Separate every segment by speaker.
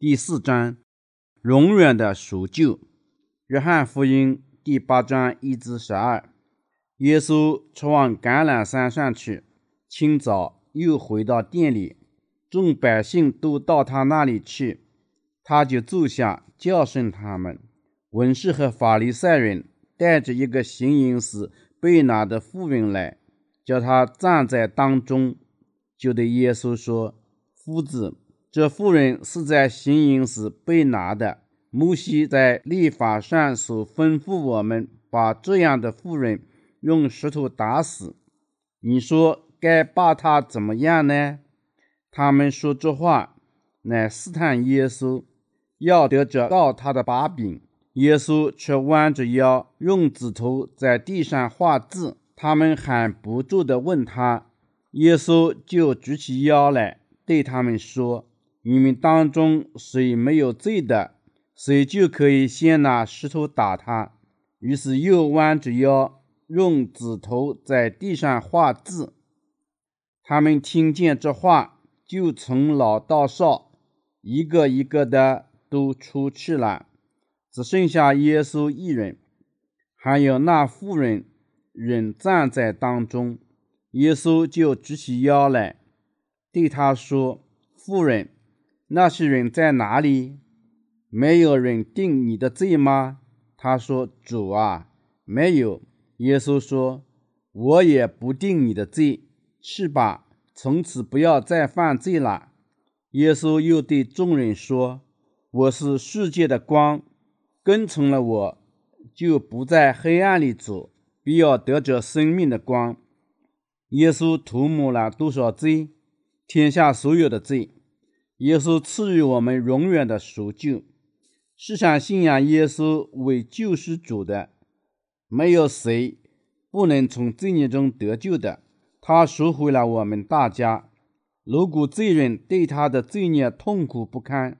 Speaker 1: 第四章，永远的赎救。约翰福音第八章一至十二。耶稣出往橄榄山上去，清早又回到店里，众百姓都到他那里去，他就坐下教训他们。文士和法利赛人带着一个行淫时被拿的妇人来，叫他站在当中，就对耶稣说：“夫子。”这妇人是在行淫时被拿的。摩西在立法上所吩咐我们把这样的妇人用石头打死。你说该把她怎么样呢？他们说这话，乃试探耶稣，要得着告他的把柄。耶稣却弯着腰，用指头在地上画字。他们喊不住地问他，耶稣就举起腰来，对他们说。你们当中谁没有罪的，谁就可以先拿石头打他。于是又弯着腰，用指头在地上画字。他们听见这话，就从老到少，一个一个的都出去了，只剩下耶稣一人，还有那妇人仍站在当中。耶稣就举起腰来，对他说：“妇人。”那些人在哪里？没有人定你的罪吗？他说：“主啊，没有。”耶稣说：“我也不定你的罪，去吧，从此不要再犯罪了。”耶稣又对众人说：“我是世界的光，跟从了我，就不在黑暗里走，必要得着生命的光。”耶稣涂抹了多少罪？天下所有的罪。耶稣赐予我们永远的赎救。世上信仰耶稣为救世主的，没有谁不能从罪孽中得救的。他赎回了我们大家。如果罪人对他的罪孽痛苦不堪，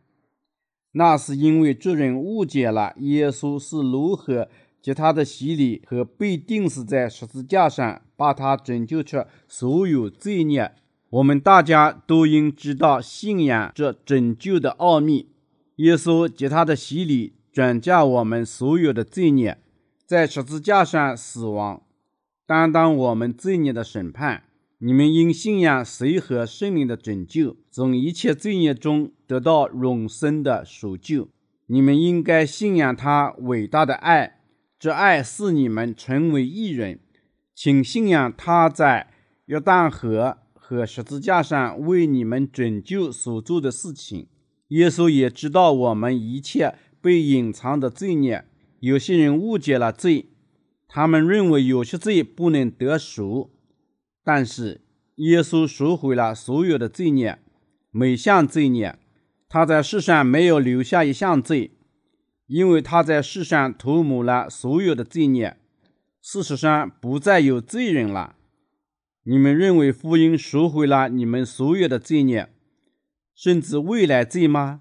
Speaker 1: 那是因为这人误解了耶稣是如何接他的洗礼和被钉死在十字架上，把他拯救出所有罪孽。我们大家都应知道信仰这拯救的奥秘。耶稣及他的洗礼转嫁我们所有的罪孽，在十字架上死亡，担当我们罪孽的审判。你们因信仰水和圣灵的拯救，从一切罪孽中得到永生的赎救。你们应该信仰他伟大的爱，这爱使你们成为一人。请信仰他在约旦河。和十字架上为你们拯救所做的事情，耶稣也知道我们一切被隐藏的罪孽。有些人误解了罪，他们认为有些罪不能得赎，但是耶稣赎回了所有的罪孽，每项罪孽，他在世上没有留下一项罪，因为他在世上涂抹了所有的罪孽，事实上不再有罪人了。你们认为福音赎回了你们所有的罪孽，甚至未来罪吗？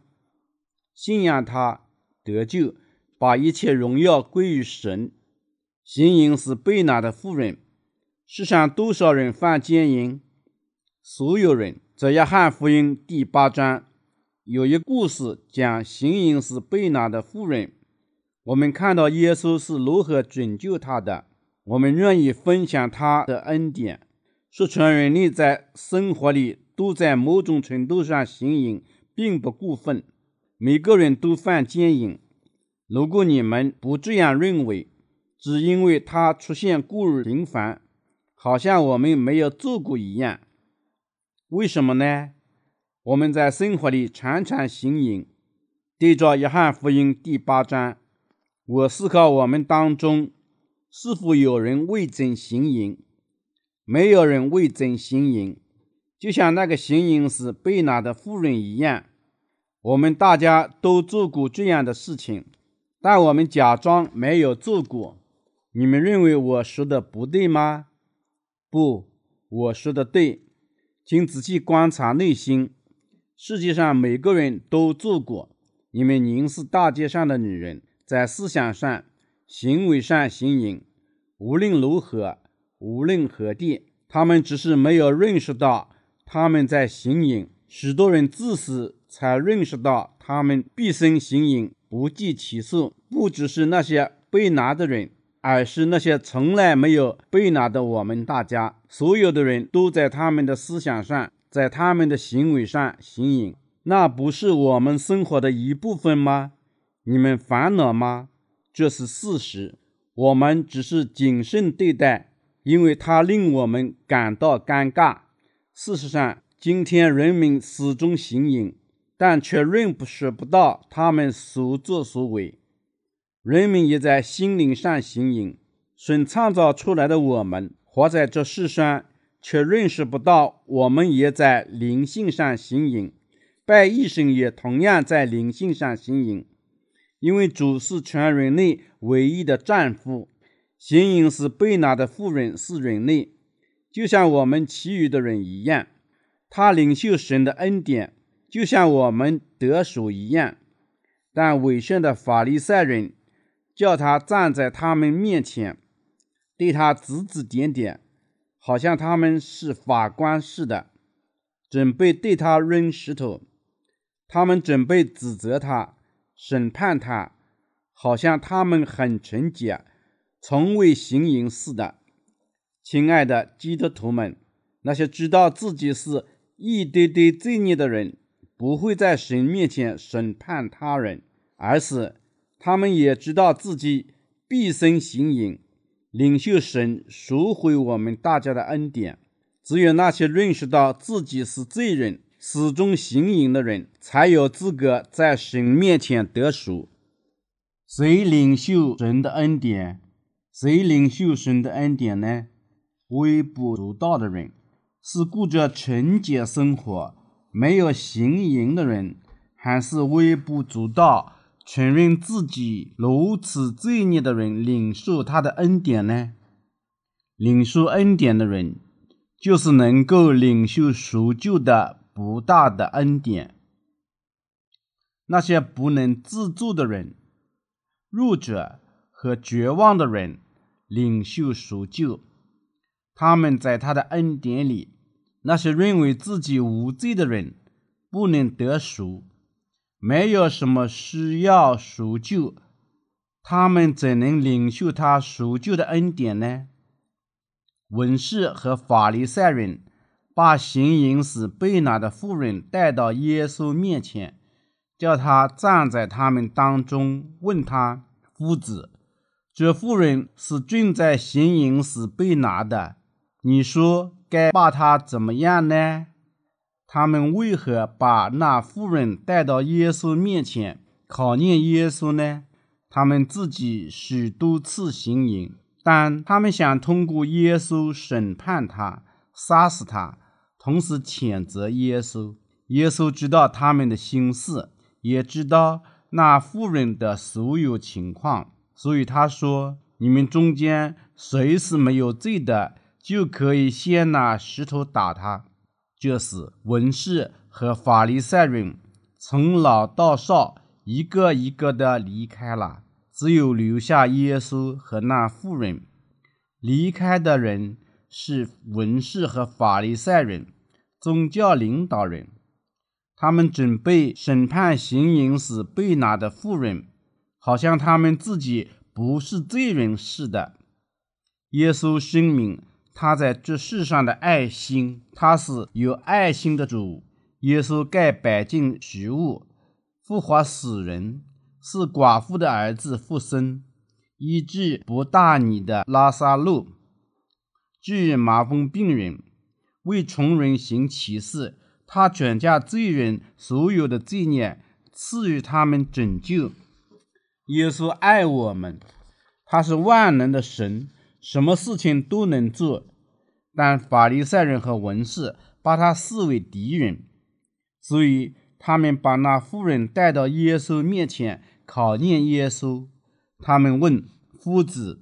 Speaker 1: 信仰他得救，把一切荣耀归于神。行淫是被拿的妇人，世上多少人犯奸淫？所有人。在约翰福音第八章有一故事，讲行淫是被拿的妇人。我们看到耶稣是如何拯救他的，我们愿意分享他的恩典。说全人类在生活里都在某种程度上行淫，并不过分。每个人都犯奸淫。如果你们不这样认为，只因为它出现过于频繁，好像我们没有做过一样。为什么呢？我们在生活里常常行淫。对照约翰福音第八章，我思考我们当中是否有人未曾行淫。没有人为真行淫，就像那个行淫时被拿的妇人一样。我们大家都做过这样的事情，但我们假装没有做过。你们认为我说的不对吗？不，我说的对。请仔细观察内心。世界上每个人都做过。你们凝视大街上的女人，在思想上、行为上行淫，无论如何。无论何地，他们只是没有认识到他们在行淫。许多人自私才认识到他们毕生行淫，不计其数。不只是那些被拿的人，而是那些从来没有被拿的我们大家。所有的人都在他们的思想上，在他们的行为上行淫。那不是我们生活的一部分吗？你们烦恼吗？这是事实。我们只是谨慎对待，因为它令我们感到尴尬。事实上，今天人们始终行淫，但却认识不到他们所作所为。人们也在心灵上行淫。神创造出来的我们，活在这世上，却认识不到我们也在灵性上行淫。拜医生也同样在灵性上行淫，因为主是全人类唯一的丈夫。行淫是被拿的妇人是人类，就像我们其余的人一样。他领受神的恩典，就像我们得赎一样，但伪善的法利赛人叫他站在他们面前，对他指指点点，好像他们是法官似的，准备对他扔石头。他们准备指责他、审判他，好像他们很纯洁，从未行淫似的。亲爱的基督徒们，那些知道自己是一堆堆罪孽的人不会在神面前审判他人，而是他们也知道自己毕生行淫，领受神赎回我们大家的恩典。只有那些认识到自己是罪人、始终行淫的人，才有资格在神面前得赎。谁领袖神的恩典？谁领受神的恩典呢？微不足道的人。是过着纯洁生活、没有行淫的人，还是微不足道、承认自己如此罪孽的人领受他的恩典呢？领受恩典的人，就是能够领受赎救的不大的恩典。那些不能自助的人、弱者和绝望的人，领袖赎救，他们在他的恩典里。那些认为自己无罪的人不能得赎，没有什么需要赎救，他们怎能领受他赎救的恩典呢？文士和法利赛人把行淫时被拿的妇人带到耶稣面前，叫他站在他们当中，问他：“夫子，这妇人是正在行淫时被拿的，你说？”该把他怎么样呢？他们为何把那妇人带到耶稣面前考验耶稣呢？他们自己许多次行淫，但他们想通过耶稣审判他、杀死他，同时谴责耶稣。耶稣知道他们的心思，也知道那妇人的所有情况，所以他说：“你们中间谁是没有罪的？”就可以先拿石头打他。这时，文士和法利赛人从老到少一个一个的离开了，只有留下耶稣和那妇人。离开的人是文士和法利赛人，宗教领导人。他们准备审判行淫时被拿的妇人，好像他们自己不是罪人似的。耶稣声明。他在这世上的爱心，他是有爱心的主。耶稣给百姓食物，复活死人，是寡妇的儿子复生，医治不大你的拉撒路，治麻风病人，为穷人行奇事。他转嫁罪人所有的罪孽，赐予他们拯救。耶稣爱我们，他是万能的神，什么事情都能做。但法利赛人和文士把他视为敌人，所以他们把那妇人带到耶稣面前考验耶稣。他们问：“夫子，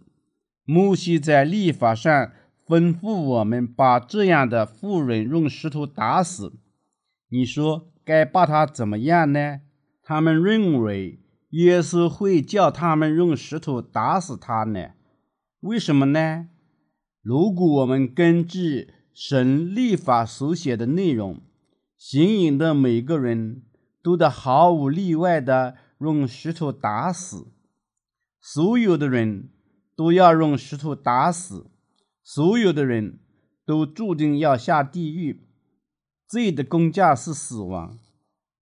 Speaker 1: 摩西在立法上吩咐我们把这样的妇人用石头打死，你说该把他怎么样呢？”他们认为耶稣会叫他们用石头打死他呢？为什么呢？如果我们根据神立法所写的内容，行淫的每个人都得毫无例外地用石头打死。所有的人都要用石头打死，所有的人都注定要下地狱。罪的工价是死亡，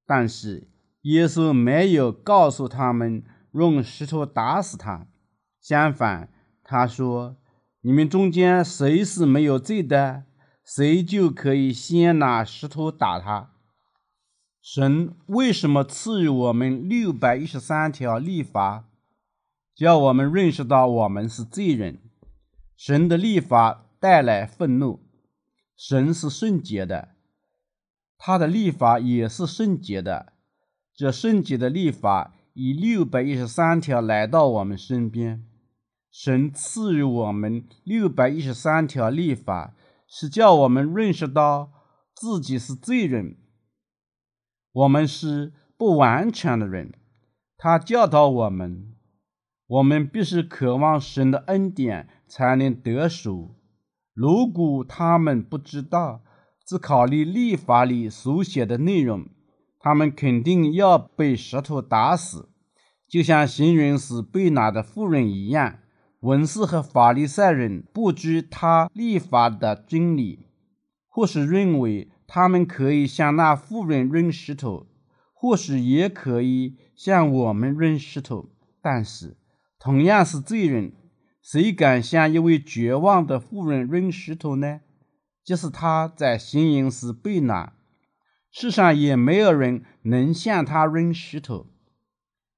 Speaker 1: 但是耶稣没有告诉他们用石头打死他。相反，他说：“你们中间谁是没有罪的，谁就可以先拿石头打他。”神为什么赐予我们六百一十三条律法，叫我们认识到我们是罪人？神的律法带来愤怒，神是圣洁的。他的律法也是圣洁的，这圣洁的律法以六百一十三条来到我们身边。神赐予我们六百一十三条律法，是叫我们认识到自己是罪人，我们是不完全的人。他教导我们，我们必须渴望神的恩典才能得赎。如果他们不知道，只考虑立法里所写的内容，他们肯定要被石头打死，就像行云时被拿的妇人一样。文士和法利赛人不知他立法的真理，或是认为他们可以向那妇人扔石头，或是也可以向我们扔石头。但是，同样是罪人，谁敢向一位绝望的妇人扔石头呢？即使他在行淫时被拿，世上也没有人能向他扔石头。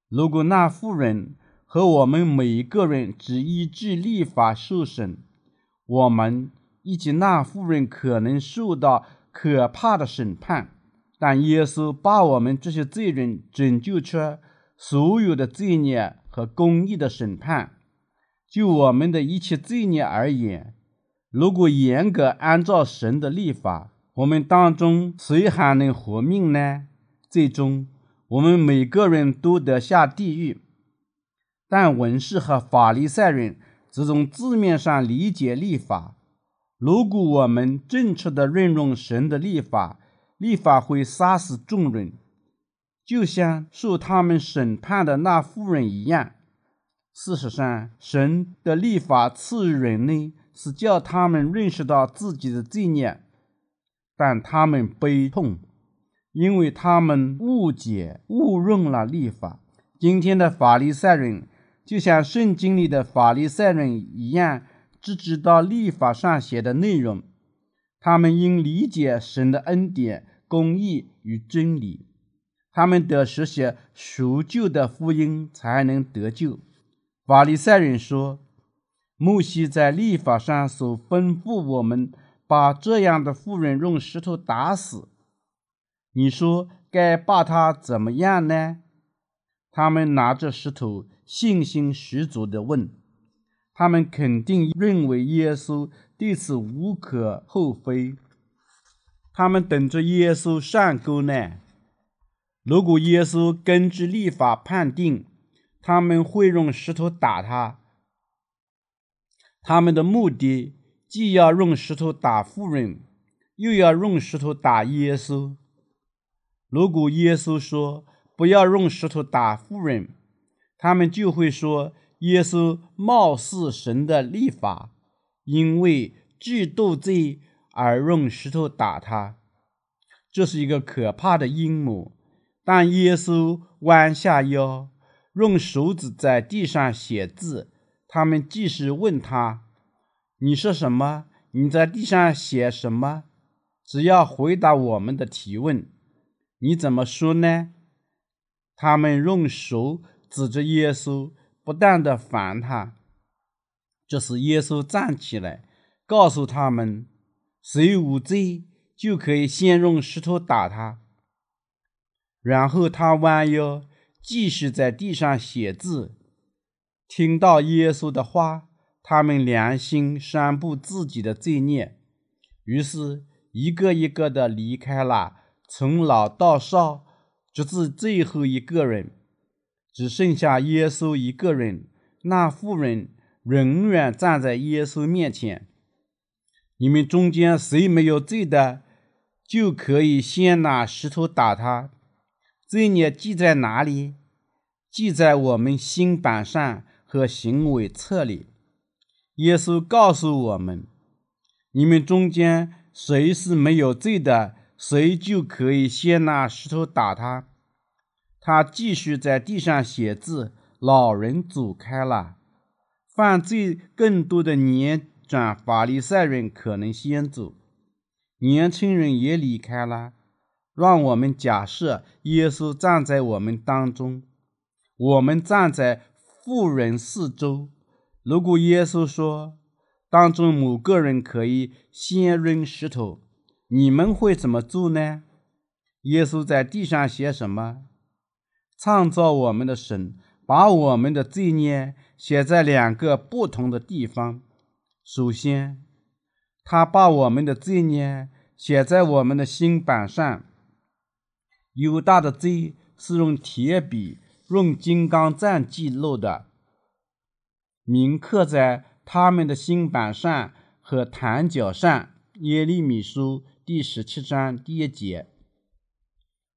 Speaker 1: 如果那妇人和我们每一个人只依据立法受审，我们以及那妇人可能受到可怕的审判。但耶稣把我们这些罪人拯救出所有的罪孽和公义的审判。就我们的一切罪孽而言，如果严格按照神的立法，我们当中谁还能活命呢？最终，我们每个人都得下地狱。但文士和法利赛人只从字面上理解立法。如果我们正确地运用神的立法，立法会杀死众人，就像受他们审判的那妇人一样。事实上，神的立法赐予人类。是叫他们认识到自己的罪孽，但他们悲痛，因为他们误解、误用了律法。今天的法利赛人就像圣经里的法利赛人一样，只知道律法上写的内容。他们应理解神的恩典、公义与真理，他们得实现赎救的福音，才能得救。法利赛人说。摩西在律法上所吩咐我们把这样的妇人用石头打死，你说该把她怎么样呢？他们拿着石头，信心十足地问。他们肯定认为耶稣对此无可厚非。他们等着耶稣上钩呢。如果耶稣根据律法判定，他们会用石头打他。他们的目的既要用石头打妇人，又要用石头打耶稣。如果耶稣说不要用石头打妇人，他们就会说耶稣貌似神的立法，因为嫉妒罪而用石头打他。这是一个可怕的阴谋。当耶稣弯下腰，用手指在地上写字。他们继续问他：“你说什么？你在地上写什么？”只要回答我们的提问，你怎么说呢？他们用手指着耶稣，不断的烦他。这时，耶稣站起来，告诉他们：“谁无罪，就可以先用石头打他。”然后他弯腰，继续在地上写字。听到耶稣的话，他们良心宣布自己的罪孽，于是一个一个的离开了，从老到少，直至最后一个人，只剩下耶稣一个人。那妇人永远站在耶稣面前。你们中间谁没有罪的，就可以先拿石头打他。罪孽记在哪里？记在我们心版上和行为册里。耶稣告诉我们：“你们中间谁是没有罪的，谁就可以先拿石头打他。”他继续在地上写字。老人走开了。犯罪更多的年长法利赛人可能先走，年轻人也离开了。让我们假设耶稣站在我们当中，我们站在富人四周。如果耶稣说，当中某个人可以先扔石头，你们会怎么做呢？耶稣在地上写什么？创造我们的神把我们的罪孽写在两个不同的地方。首先，他把我们的罪孽写在我们的心版上。犹大的罪是用铁笔、用金刚钻记录的。铭刻在他们的心版上和坛脚上。耶利米书第十七章第一节。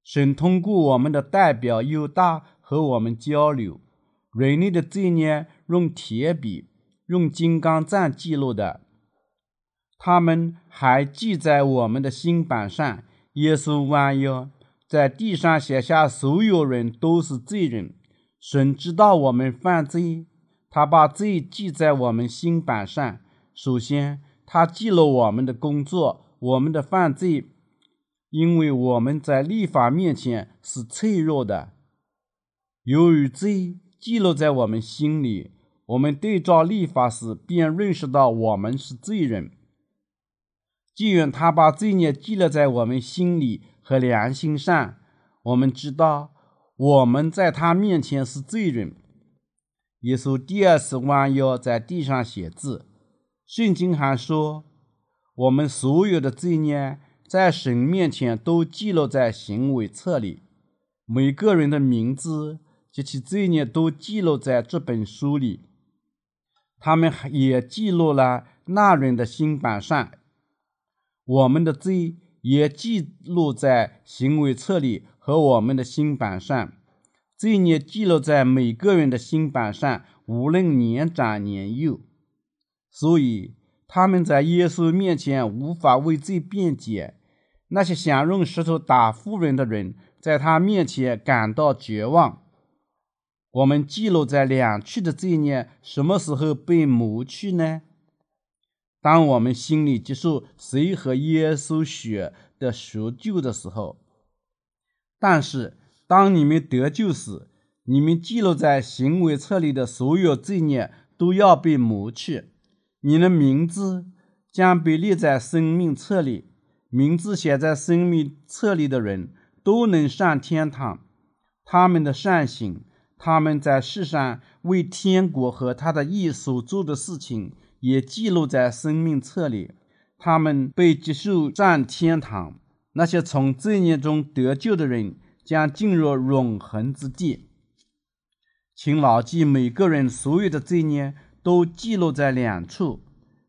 Speaker 1: 神通过我们的代表犹大和我们交流。人类的罪孽用铁笔、用金刚钻记录的，他们还记在我们的心版上。耶稣弯腰在地上写下：所有人都是罪人。神知道我们犯罪。他把罪记在我们心板上。首先，他记录我们的工作，我们的犯罪，因为我们在立法面前是脆弱的。由于罪记录在我们心里，我们对照立法时便认识到我们是罪人。既然他把罪孽记录在我们心里和良心上，我们知道我们在他面前是罪人。耶稣第二次弯腰在地上写字。圣经还说，我们所有的罪孽在神面前都记录在行为册里，每个人的名字及其罪孽都记录在这本书里。他们也记录了那人的心版上，我们的罪也记录在行为册里和我们的心版上。罪孽记录在每个人的心板上，无论年长年幼，所以他们在耶稣面前无法为罪辩解。那些想用石头打妇人的人，在他面前感到绝望。我们记录在两处的罪孽，什么时候被抹去呢？当我们心里接受谁和耶稣血的赎救的时候。但是。当你们得救时，你们记录在行为册里的所有罪孽都要被抹去。你的名字将被列在生命册里。名字写在生命册里的人都能上天堂。他们的善行，他们在世上为天国和他的义所做的事情，也记录在生命册里。他们被接受上天堂。那些从罪孽中得救的人。将进入永恒之地。请牢记，每个人所有的罪孽都记录在两处，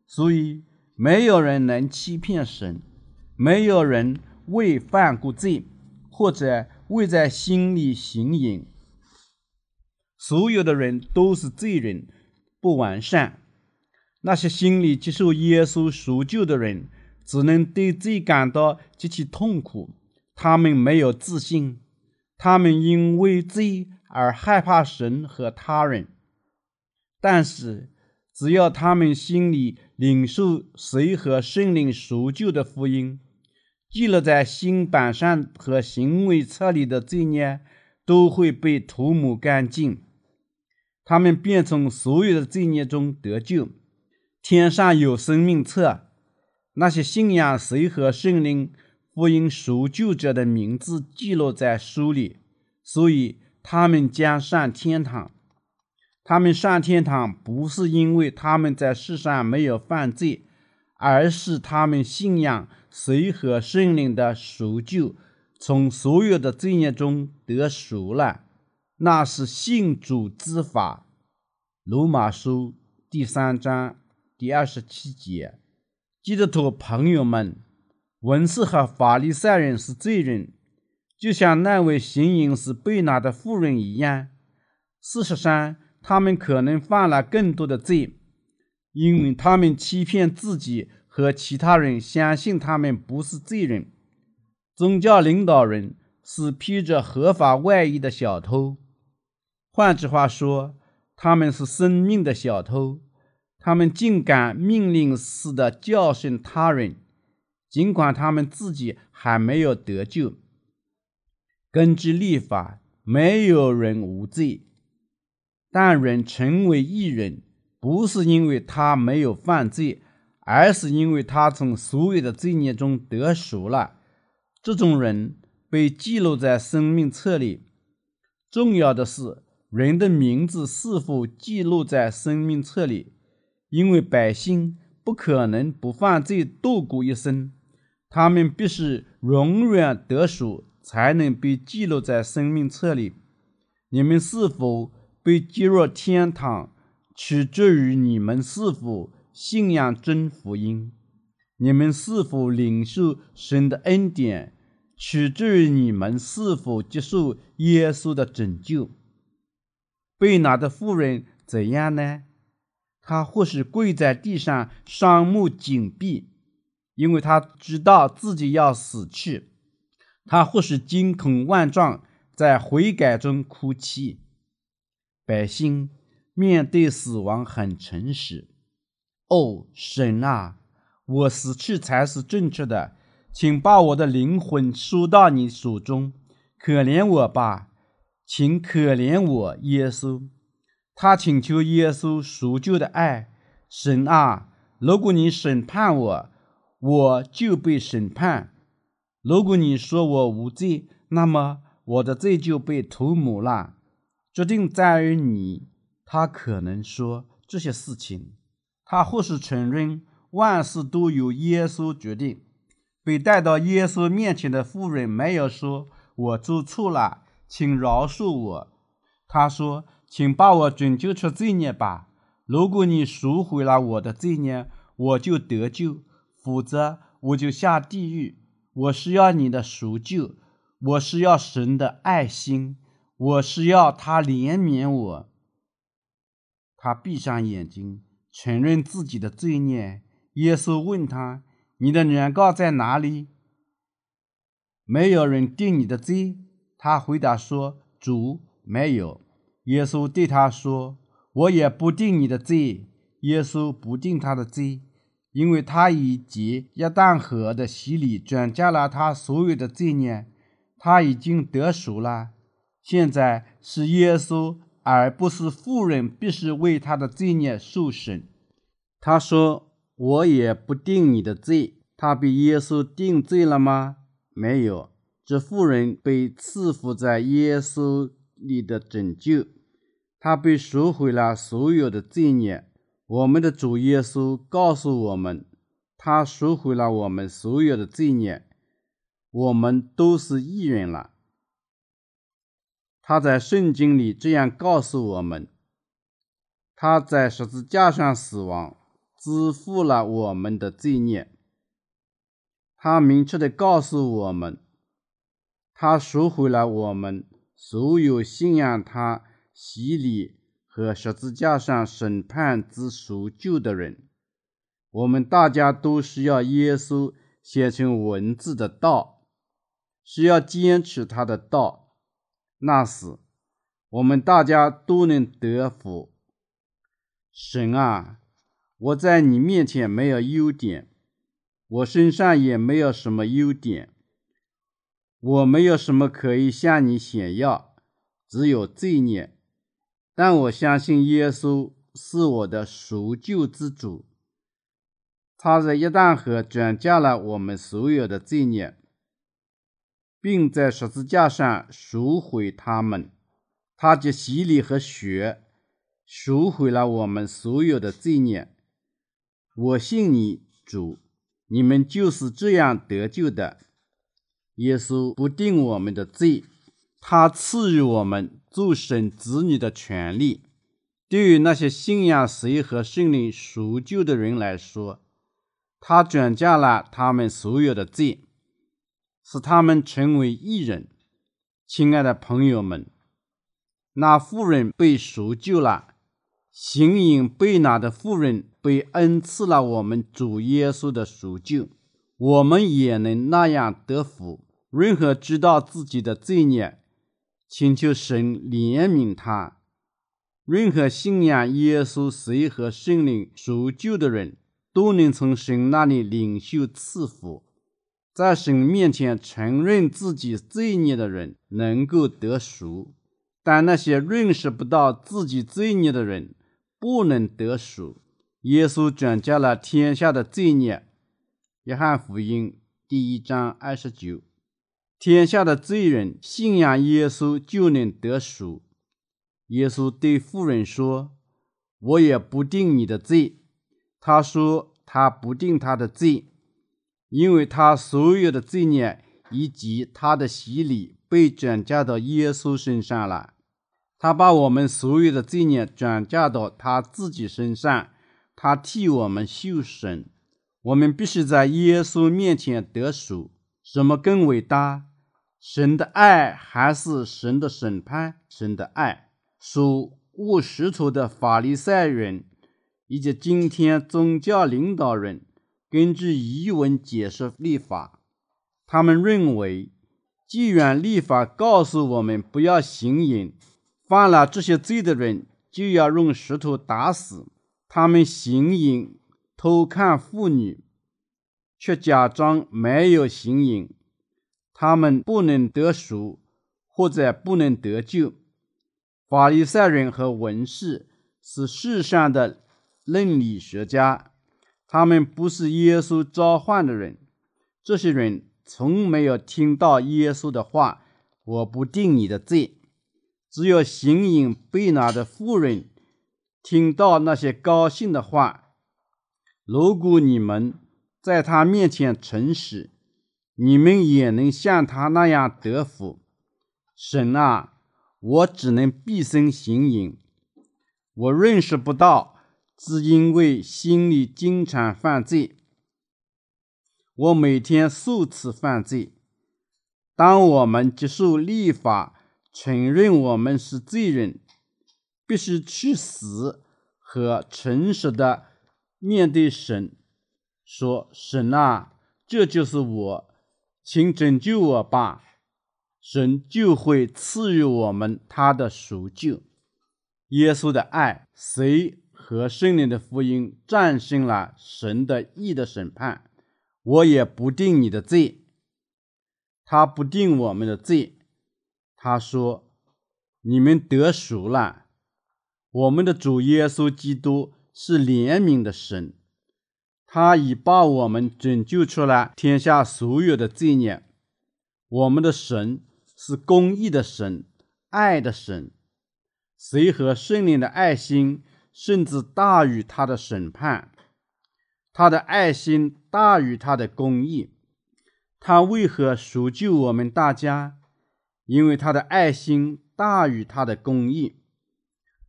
Speaker 1: 所以没有人能欺骗神，没有人未犯过罪，或者未在心里行淫。所有的人都是罪人，不完善。那些心里接受耶稣赎救的人，只能对罪感到极其痛苦。他们没有自信。他们因为罪而害怕神和他人，但是只要他们心里领受谁和圣灵赎救的福音，记录在心版上和行为册里的罪孽都会被涂抹干净，他们便从所有的罪孽中得救。天上有生命册，那些信仰谁和圣灵。福音赎救者的名字记录在书里，所以他们将上天堂。他们上天堂不是因为他们在世上没有犯罪，而是他们信仰随和圣灵的赎救，从所有的罪孽中得赎了。那是信主之法。罗马书第三章第二十七节，基督徒朋友们。文士和法利赛人是罪人，就像那位行淫时被拿的妇人一样。事实上，他们可能犯了更多的罪，因为他们欺骗自己和其他人，相信他们不是罪人。宗教领导人是披着合法外衣的小偷，换句话说，他们是生命的小偷。他们竟敢命令似的教训他人，尽管他们自己还没有得救。根据律法，没有人无罪。但人成为义人，不是因为他没有犯罪，而是因为他从所有的罪孽中得赎了。这种人被记录在生命册里。重要的是，人的名字是否记录在生命册里，因为百姓不可能不犯罪度过一生，他们必须永远得赎，才能被记录在生命册里。你们是否被接入天堂，取决于你们是否信仰真福音；你们是否领受神的恩典，取决于你们是否接受耶稣的拯救。被拿的妇人怎样呢？她或是跪在地上，双目紧闭，因为他知道自己要死去；他或是惊恐万状，在悔改中哭泣。百姓面对死亡很诚实。哦，神啊，我死去才是正确的，请把我的灵魂收到你手中，可怜我吧，请可怜我，耶稣。他请求耶稣赎救的爱。神啊，如果你审判我，我就被审判；如果你说我无罪，那么我的罪就被涂抹了。决定在于你。他可能说这些事情，他或是承认万事都由耶稣决定。被带到耶稣面前的妇人没有说“我做错了，请饶恕我”。他说：“请把我拯救出罪孽吧。如果你赎回了我的罪孽，我就得救；否则，我就下地狱。我需要你的赎救，我需要神的爱心。”我是要他怜悯我。他闭上眼睛，承认自己的罪孽。耶稣问他：“你的原告在哪里？”没有人定你的罪。他回答说：“主，没有。”耶稣对他说：“我也不定你的罪。”耶稣不定他的罪，因为他已藉约旦河的洗礼转嫁了他所有的罪孽，他已经得赎了。现在是耶稣，而不是妇人，必须为他的罪孽受审。他说：“我也不定你的罪。”他被耶稣定罪了吗？没有。这妇人被赐福在耶稣里的拯救，他被赎回了所有的罪孽。我们的主耶稣告诉我们，他赎回了我们所有的罪孽，我们都是义人了。他在圣经里这样告诉我们：他在十字架上死亡，支付了我们的罪孽。他明确地告诉我们，他赎回了我们所有信仰他洗礼和十字架上审判之赎救的人。我们大家都需要耶稣写成文字的道，需要坚持他的道。那时，我们大家都能得福。神啊，我在你面前没有优点，我身上也没有什么优点，我没有什么可以向你显耀，只有罪孽。但我相信耶稣是我的赎救之主，他在一旦河转嫁了我们所有的罪孽。并在十字架上赎回他们，他借洗礼和血赎回了我们所有的罪孽。我信你，主，你们就是这样得救的。耶稣不定我们的罪，他赐予我们做神子女的权利。对于那些信仰谁和圣灵赎救的人来说，他转嫁了他们所有的罪。使他们成为义人，亲爱的朋友们，那妇人被赎救了，行淫被拿的妇人被恩赐了我们主耶稣的赎救，我们也能那样得福。任何知道自己的罪孽，请求神怜悯他。任何信仰耶稣随和圣灵赎救的人，都能从神那里领受赐福。在神面前承认自己罪孽的人能够得赎，但那些认识不到自己罪孽的人不能得赎。耶稣转嫁了天下的罪孽。约翰福音第一章二十九，天下的罪人信仰耶稣就能得赎。耶稣对妇人说：“我也不定你的罪。”他说：“他不定他的罪。”因为他所有的罪孽以及他的洗礼被转嫁到耶稣身上了，他把我们所有的罪孽转嫁到他自己身上，他替我们受审。我们必须在耶稣面前得赎。什么更伟大？神的爱还是神的审判？神的爱。属务实图的法利赛人以及今天宗教领导人。根据仪文解释立法，他们认为，既然立法告诉我们不要行淫，犯了这些罪的人就要用石头打死。他们行淫、偷看妇女，却假装没有行淫，他们不能得赎，或者不能得救。法利赛人和文士是世上的论理学家。他们不是耶稣召唤的人，这些人从没有听到耶稣的话。我不定你的罪。只有行淫被拿的妇人听到那些高兴的话。如果你们在他面前诚实，你们也能像他那样得福。神啊，我只能毕生行淫，我认识不到。只因为心里经常犯罪，我每天数次犯罪。当我们接受立法，承认我们是罪人，必须去死和诚实的面对神，说：“神啊，这就是我，请拯救我吧。”神就会赐予我们他的赎救。耶稣的爱，谁？和圣灵的福音战胜了神的义的审判，我也不定你的罪。他不定我们的罪。他说：“你们得赎了。”我们的主耶稣基督是怜悯的神，他已把我们拯救出了天下所有的罪孽。我们的神是公义的神，爱的神，随和圣灵的爱心？甚至大于他的审判，他的爱心大于他的公义。他为何赎救我们大家？因为他的爱心大于他的公义。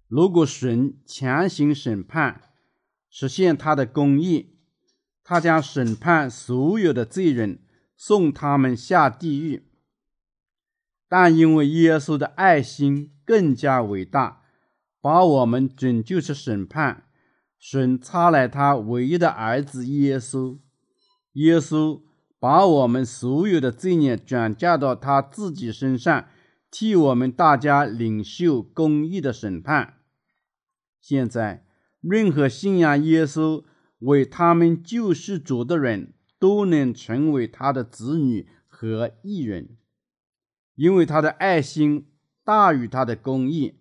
Speaker 1: 如果神强行审判，实现他的公义，他将审判所有的罪人，送他们下地狱。但因为耶稣的爱心更加伟大。把我们拯救出审判，神差来他唯一的儿子耶稣，耶稣把我们所有的罪孽转嫁到他自己身上，替我们大家领受公义的审判。现在，任何信仰耶稣为他们救世主的人都能成为他的子女和义人，因为他的爱心大于他的公义。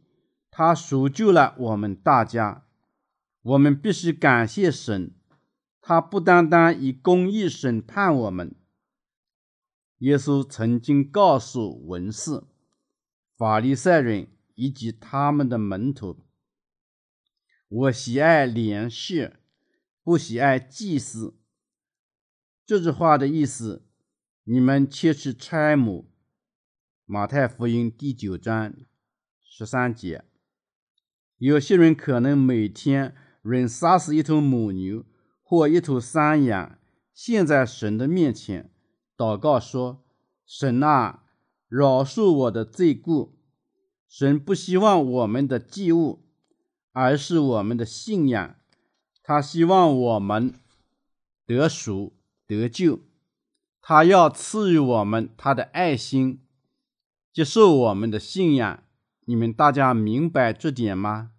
Speaker 1: 他赎救了我们大家，我们必须感谢神。他不单单以公义审判我们。耶稣曾经告诉文士、法利赛人以及他们的门徒：“我喜爱怜恤，不喜爱祭祀。”这句话的意思，你们切去差母。马太福音第九章十三节。有些人可能每天仍杀死一头母牛或一头山羊，献在神的面前，祷告说：“神啊，饶恕我的罪过。神不希望我们的祭物，而是我们的信仰。他希望我们得赎得救。他要赐予我们他的爱心，接受我们的信仰。你们大家明白这点吗？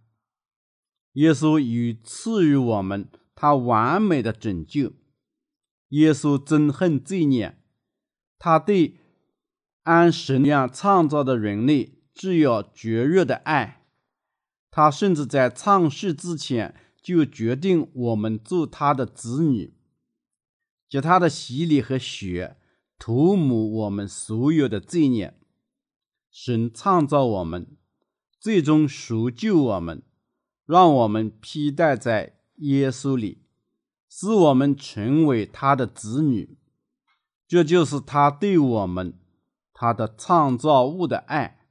Speaker 1: 耶稣已赐予我们他完美的拯救。耶稣憎恨罪孽，他对按神样创造的人类只有绝热的爱。他甚至在创世之前就决定我们做他的子女。借他的洗礼和血涂抹我们所有的罪孽，神创造我们，最终赎救我们，让我们披戴在耶稣里，使我们成为他的子女。这就是他对我们，他的创造物的爱。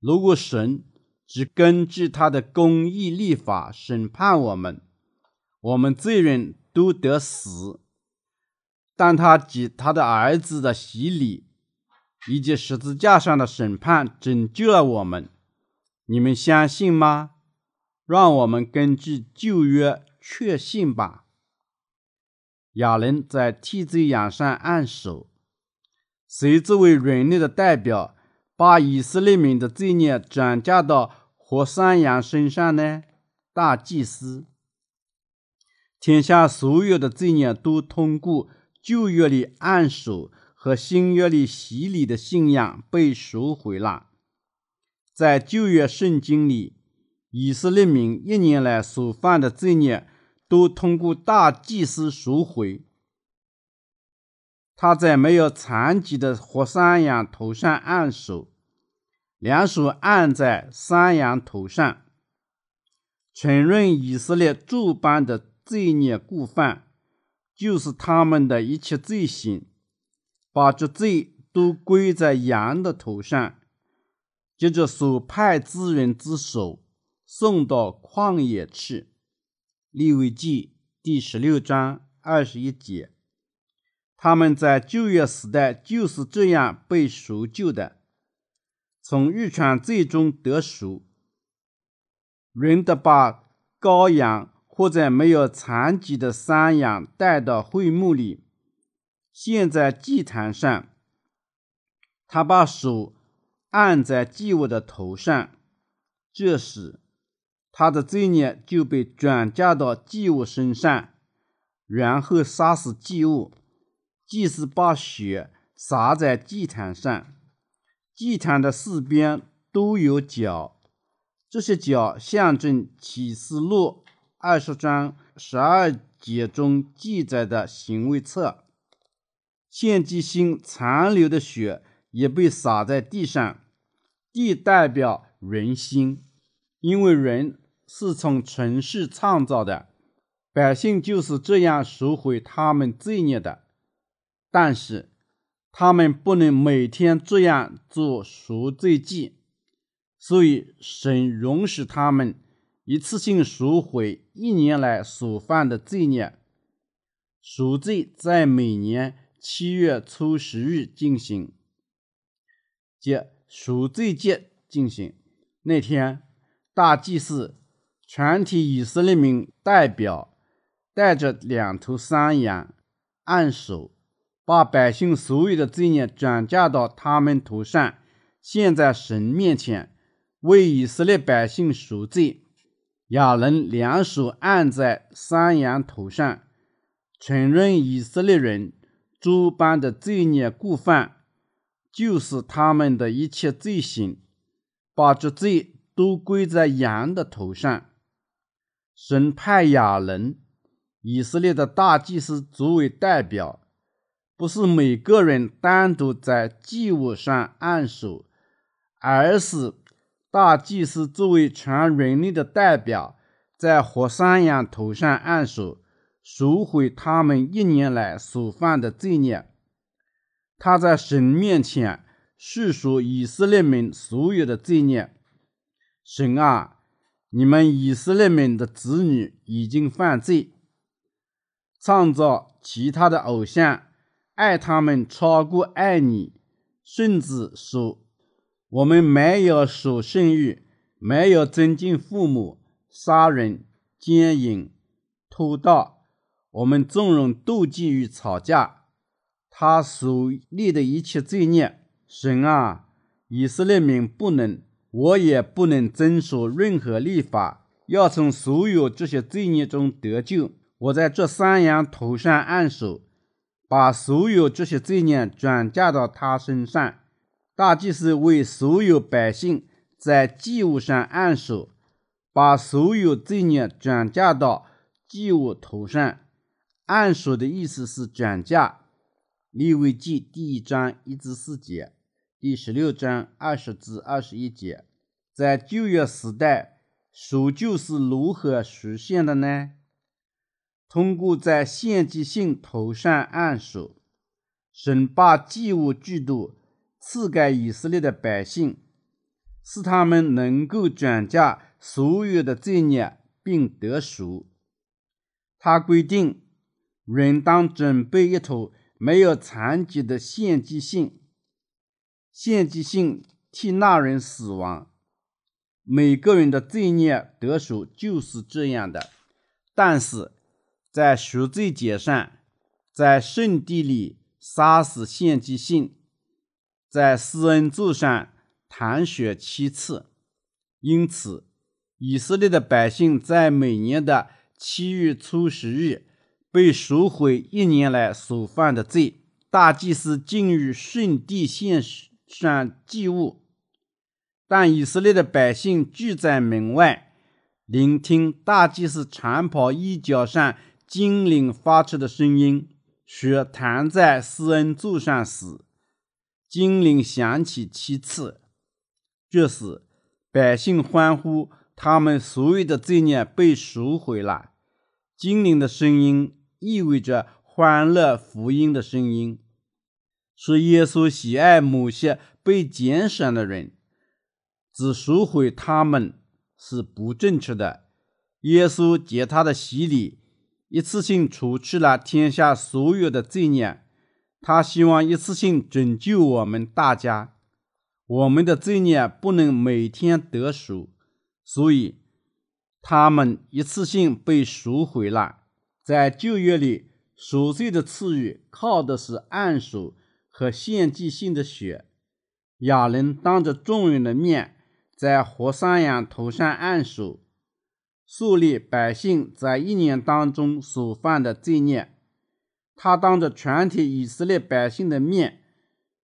Speaker 1: 如果神只根据他的公义立法审判我们，我们罪人都得死。但他及他的儿子的洗礼，以及十字架上的审判，拯救了我们。你们相信吗？让我们根据旧约确信吧。亚伦在替罪羊上按手，谁作为人类的代表，把以色列民的罪孽转嫁到活山羊身上呢？大祭司。天下所有的罪孽都通过。旧约里按手和新约里洗礼的信仰被赎回了。在旧约圣经里，以色列民一年来所犯的罪孽都通过大祭司赎回。他在没有残疾的活山羊头上按手，两手按在山羊头上，承认以色列诸般的罪孽过犯。就是他们的一切罪行，把这罪都归在羊的头上，接着所派之人之手送到旷野去。利未记第十六章二十一节，他们在旧约时代就是这样被赎救的，从遗传罪中得赎，人得把羔羊。或者没有残疾的山羊带到会幕里，献在祭坛上。他把手按在祭物的头上，这时他的罪孽就被转嫁到祭物身上，然后杀死祭物。祭司把血洒在祭坛上，祭坛的四边都有角，这些角象征启示录。二十章十二节中记载的行为册，献祭星残留的血也被洒在地上，地代表人心，因为人是从尘世创造的，百姓就是这样赎回他们罪孽的，但是他们不能每天这样做赎罪祭，所以神容许他们。一次性赎回一年来所犯的罪孽，赎罪在每年七月初十日进行，即赎罪节进行。那天，大祭司全体以色列民代表带着两头山羊，按手，把百姓所有的罪孽转嫁到他们头上，献在神面前，为以色列百姓赎罪。亚伦两手按在山羊头上，承认以色列人诸般的罪孽过犯，就是他们的一切罪行，把这罪都归在羊的头上。神派亚伦，以色列的大祭司作为代表，不是每个人单独在祭物上按手，而是。大祭司作为全人类的代表，在活山羊头上按手，赎回他们一年来所犯的罪孽。他在神面前叙述以色列民所有的罪孽。神啊，你们以色列民的子女已经犯罪，创造其他的偶像，爱他们超过爱你。甚至说，我们没有守信誉，没有尊敬父母，杀人、奸淫、偷盗，我们纵容妒忌与吵架，他所立的一切罪孽，神啊，以色列民不能，我也不能遵守任何律法，要从所有这些罪孽中得救。我在这山羊头上按手。把所有这些罪孽转嫁到他身上。大祭司为所有百姓在祭物上按手，把所有罪孽转嫁到祭物头上。按手的意思是转嫁。利未记第一章一至四节，第十六章二十至二十一节。在旧约时代，赎救是如何实现的呢？通过在献祭信头上按手，神把祭物制度赐给以色列的百姓，使他们能够转嫁所有的罪孽并得赎。他规定，人当准备一头没有残疾的献祭信，献祭信替那人死亡。每个人的罪孽得赎就是这样的，但是。在赎罪节上，在圣地里杀死献祭牲，在施恩座上弹血七次。因此，以色列的百姓在每年的七月初十日被赎回一年来所犯的罪。大祭司进入圣地献上祭物，但以色列的百姓聚在门外，聆听大祭司长袍衣角上。精灵发出的声音，血弹在施恩柱上时，精灵响起七次。这时，百姓欢呼，他们所有的罪孽被赎回了。精灵的声音意味着欢乐福音的声音，是耶稣喜爱某些被拣选的人，只赎回他们是不正确的。耶稣借他的洗礼。一次性除去了天下所有的罪孽，他希望一次性拯救我们大家。我们的罪孽不能每天得赎，所以他们一次性被赎回了。在旧约里，赎罪的赐予靠的是按手和献祭性的血。亚伦当着众人的面，在活山羊头上按手。树立百姓在一年当中所犯的罪孽，他当着全体以色列百姓的面，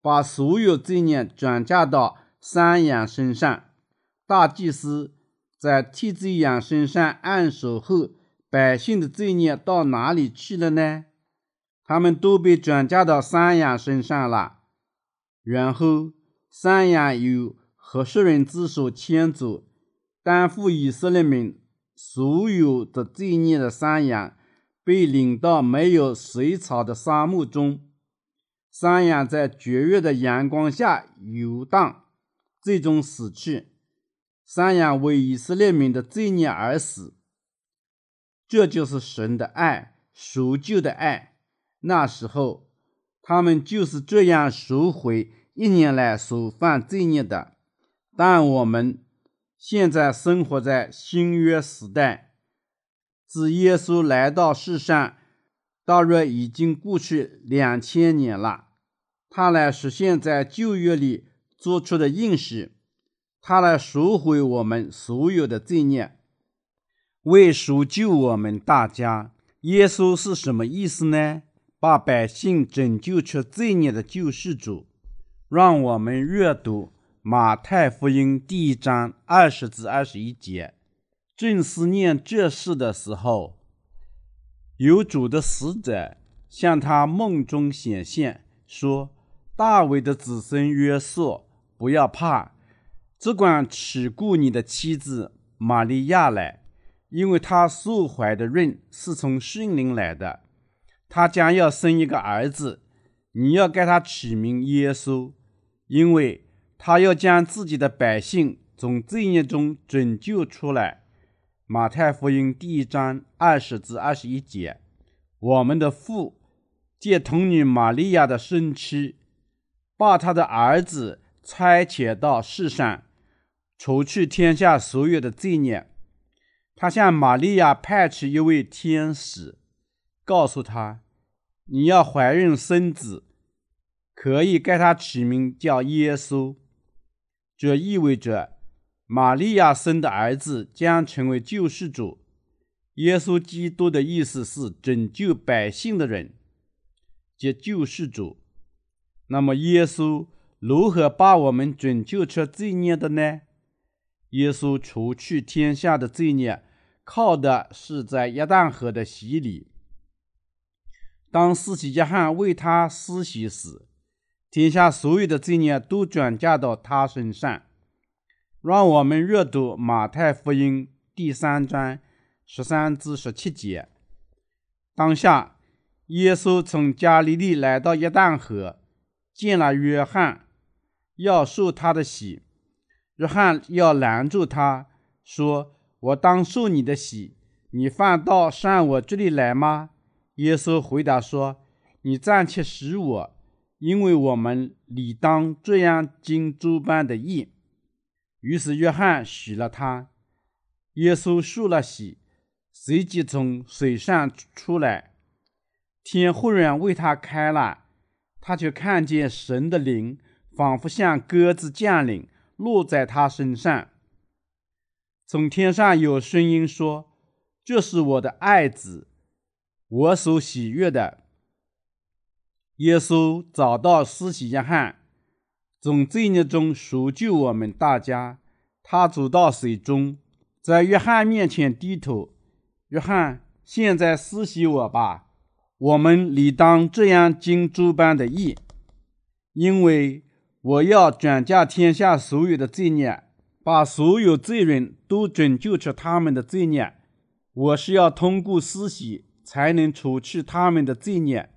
Speaker 1: 把所有罪孽转嫁到山羊身上。大祭司在替罪羊身上按手后，百姓的罪孽到哪里去了呢？他们都被转嫁到山羊身上了。然后，山羊由和顺人之手牵走，担负以色列民。所有的罪孽的山羊被领到没有水草的沙漠中，山羊在绝月的阳光下游荡，最终死去。山羊为以色列民的罪孽而死，这就是神的爱，赎救的爱。那时候，他们就是这样赎回一年来所犯罪孽的。但我们。现在生活在新约时代，自耶稣来到世上，大约已经过去两千年了。他来实现在旧约里做出的应许，他来赎回我们所有的罪孽，为赎救我们大家。耶稣是什么意思呢？把百姓拯救出罪孽的救世主。让我们阅读。马太福音第一章二十至二十一节，正思念这事的时候，有主的使者向他梦中显现，说：“大卫的子孙约瑟，不要怕，只管取过你的妻子玛利亚来，因为她所怀的孕是从圣灵来的，她将要生一个儿子，你要给他起名耶稣，因为。”他要将自己的百姓从罪孽中拯救出来。马太福音第一章二十至二十一节，我们的父借童女玛利亚的身躯，把他的儿子差遣到世上，除去天下所有的罪孽。他向玛利亚派去一位天使，告诉他：“你要怀孕生子，可以给他起名叫耶稣。”这意味着玛利亚生的儿子将成为救世主。耶稣基督的意思是拯救百姓的人，即救世主。那么，耶稣如何把我们拯救出罪孽的呢？耶稣除去天下的罪孽。靠的是在约旦河的洗礼。当施洗约翰为他施洗时，天下所有的罪孽都转嫁到他身上。让我们阅读马太福音第三章十三至十七节。当下，耶稣从加利利来到约旦河，见了约翰，要受他的洗。约翰要拦住他，说。我当受你的洗，你反倒上我这里来吗？耶稣回答说：“你暂且使我，因为我们理当这样尽诸般的义。”于是约翰许了他，耶稣受了洗，随即从水上出来，天忽然为他开了，他却看见神的灵仿佛像鸽子降临，落在他身上。从天上有声音说：“这是我的爱子，我所喜悦的。”耶稣找到施洗约翰，从罪孽中赎救我们大家。他走到水中，在约翰面前低头。约翰，现在施洗我吧，我们理当这样尽诸般的义，因为我要转嫁天下所有的罪孽。把所有罪人都拯救出他们的罪孽，我是要通过施洗才能除去他们的罪孽。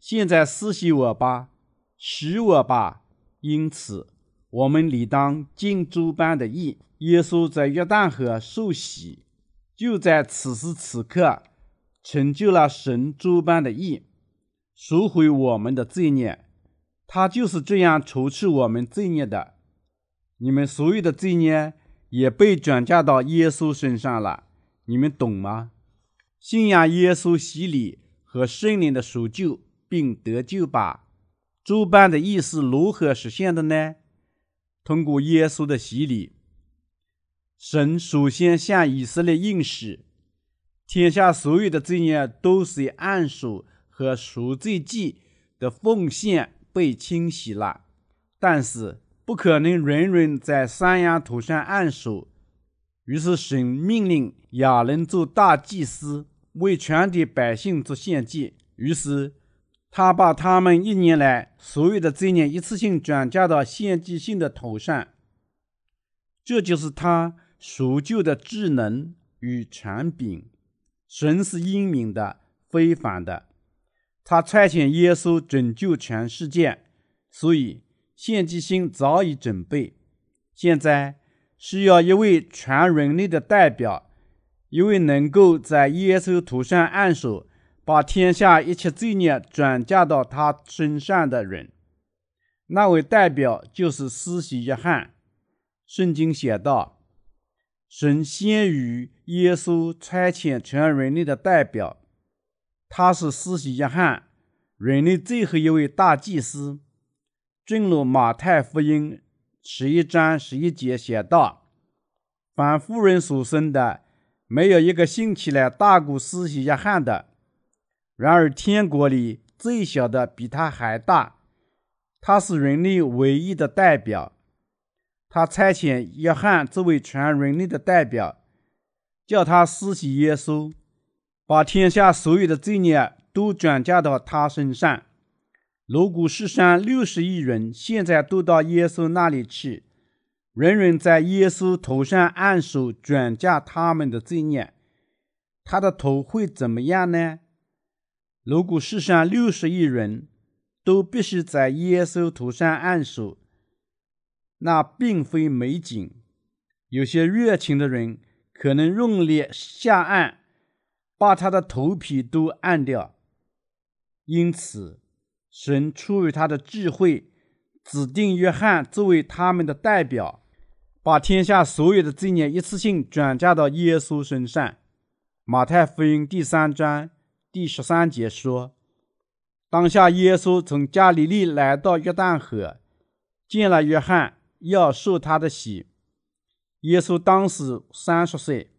Speaker 1: 现在施洗我吧，洗我吧。因此，我们理当尽诸般的义。耶稣在约旦河受洗，就在此时此刻成就了神诸般的义，赎回我们的罪孽。他就是这样除去我们罪孽的。你们所有的罪孽也被转嫁到耶稣身上了，你们懂吗？信仰耶稣洗礼和圣灵的赎救，并得救吧。诸般的意思如何实现的呢？通过耶稣的洗礼，神首先向以色列应许，天下所有的罪孽都随按手和赎罪祭的奉献被清洗了，但是。不可能人人在山羊头上按手，于是神命令亚伦做大祭司，为全体百姓做献祭。于是他把他们一年来所有的罪孽一次性转嫁到献祭性的头上。这就是他赎救的智能与权柄。神是英明的、非凡的，他差遣耶稣拯救全世界，所以。献祭性早已准备，现在需要一位全人类的代表，一位能够在耶稣头上按手，把天下一切罪孽转嫁到他身上的人。那位代表就是施洗约翰。圣经写道：“神先于耶稣差遣全人类的代表，他是施洗约翰，人类最后一位大祭司。”正如马太福音十一章十一节写道：“凡妇人所生的，没有一个兴起来大过施洗约翰的。然而天国里最小的比他还大。他是人类唯一的代表。他差遣约翰作为全人类的代表，叫他施洗耶稣，把天下所有的罪孽都转嫁到他身上。”如果世上六十亿人现在都到耶稣那里去，人人在耶稣头上按手转嫁他们的罪孽，他的头会怎么样呢？如果世上六十亿人都必须在耶稣头上按手，那并非美景。有些热情的人可能用力下按，把他的头皮都按掉。因此。神出于他的智慧，指定约翰作为他们的代表，把天下所有的罪孽一次性转嫁到耶稣身上。马太福音第三章第十三节说：“当下耶稣从加利利来到约旦河，见了约翰，要受他的洗。耶稣当时三十岁。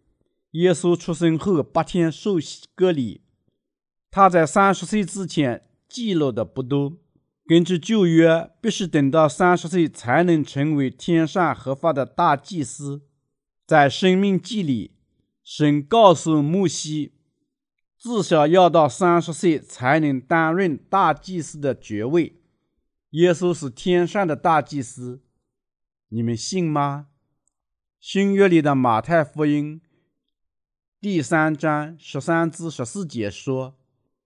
Speaker 1: 耶稣出生后八天受洗割礼。他在三十岁之前记录的不多。”根据旧约，必须等到三十岁才能成为天上合法的大祭司。在生命记里，神告诉摩西，至少要到三十岁才能担任大祭司的爵位。耶稣是天上的大祭司，你们信吗？新约里的马太福音第三章十三至十四节说，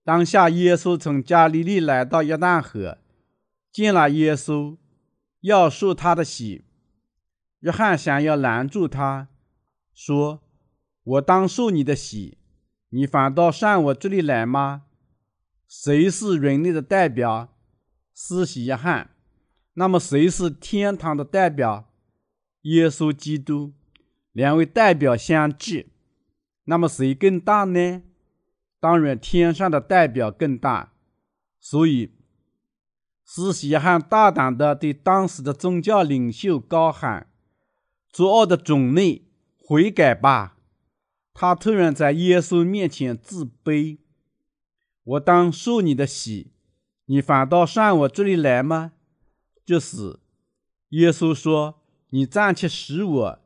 Speaker 1: 当下耶稣从加利利来到约旦河。见了耶稣，要受他的洗。约翰想要拦住他，说：“我当受你的洗，你反倒上我这里来吗？”谁是人类的代表？施洗约翰。那么谁是天堂的代表？耶稣基督。两位代表相继，那么谁更大呢？当然，天上的代表更大。所以。施洗约翰大胆地对当时的宗教领袖高喊：“作恶的种类，悔改吧！”他突然在耶稣面前自卑：“我当受你的洗，你反倒上我这里来吗？”就是，耶稣说：“你暂且使我，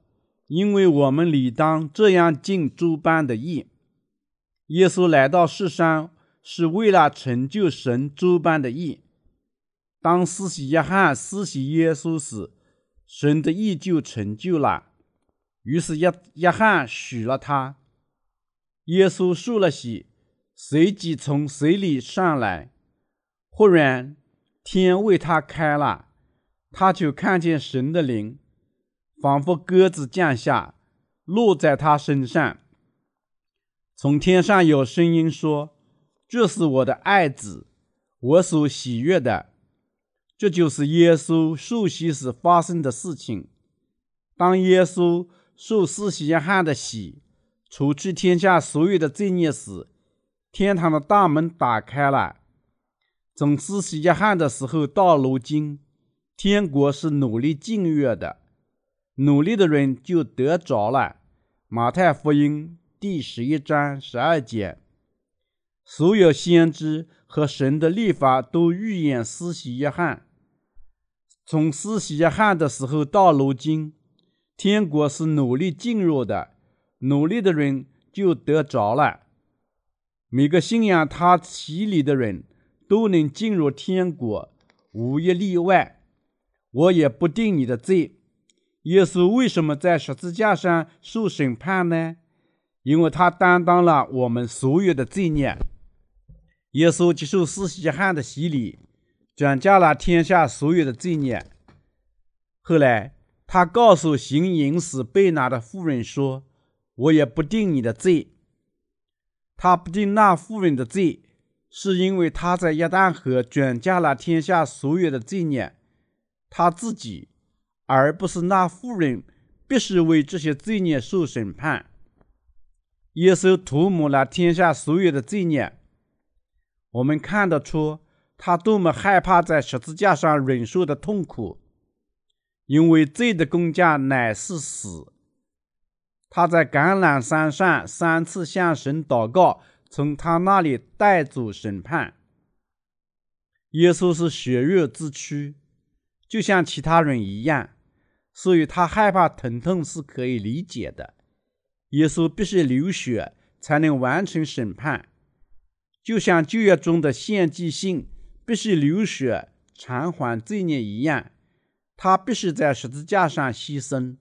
Speaker 1: 因为我们理当这样尽诸般的义。”耶稣来到世上是为了成就神诸般的义。当施洗约翰施洗耶稣时，神的义就成就了。于是约约翰许了他。耶稣受了洗，随即从水里上来。忽然天为他开了，他就看见神的灵，仿佛鸽子降下，落在他身上。从天上有声音说：“这是我的爱子，我所喜悦的。”这就是耶稣受洗时发生的事情。当耶稣受施洗约翰的洗，除去天下所有的罪孽时，天堂的大门打开了。从施洗约翰的时候到如今，天国是努力进入的，努力的人就得着了。马太福音第十一章十二节，所有先知和神的立法都预言施洗约翰。从施洗约翰的时候到如今，天国是努力进入的，努力的人就得着了。每个信仰他洗礼的人都能进入天国，无一例外。我也不定你的罪。耶稣为什么在十字架上受审判呢？因为他担当了我们所有的罪孽。耶稣接受施洗约翰的洗礼。转嫁了天下所有的罪孽。后来，他告诉行淫时被拿的妇人说：“我也不定你的罪。”他不定那妇人的罪，是因为他在约旦河转嫁了天下所有的罪孽。他自己，而不是那妇人，必须为这些罪孽受审判。耶稣涂抹了天下所有的罪孽。我们看得出。他多么害怕在十字架上忍受的痛苦，因为罪的工价乃是死。他在橄榄山上三次向神祷告，从他那里带走审判。耶稣是血肉之躯，就像其他人一样，所以他害怕疼痛是可以理解的。耶稣必须流血才能完成审判，就像旧约中的献祭性。必须流血偿还罪孽一样，他必须在十字架上牺牲。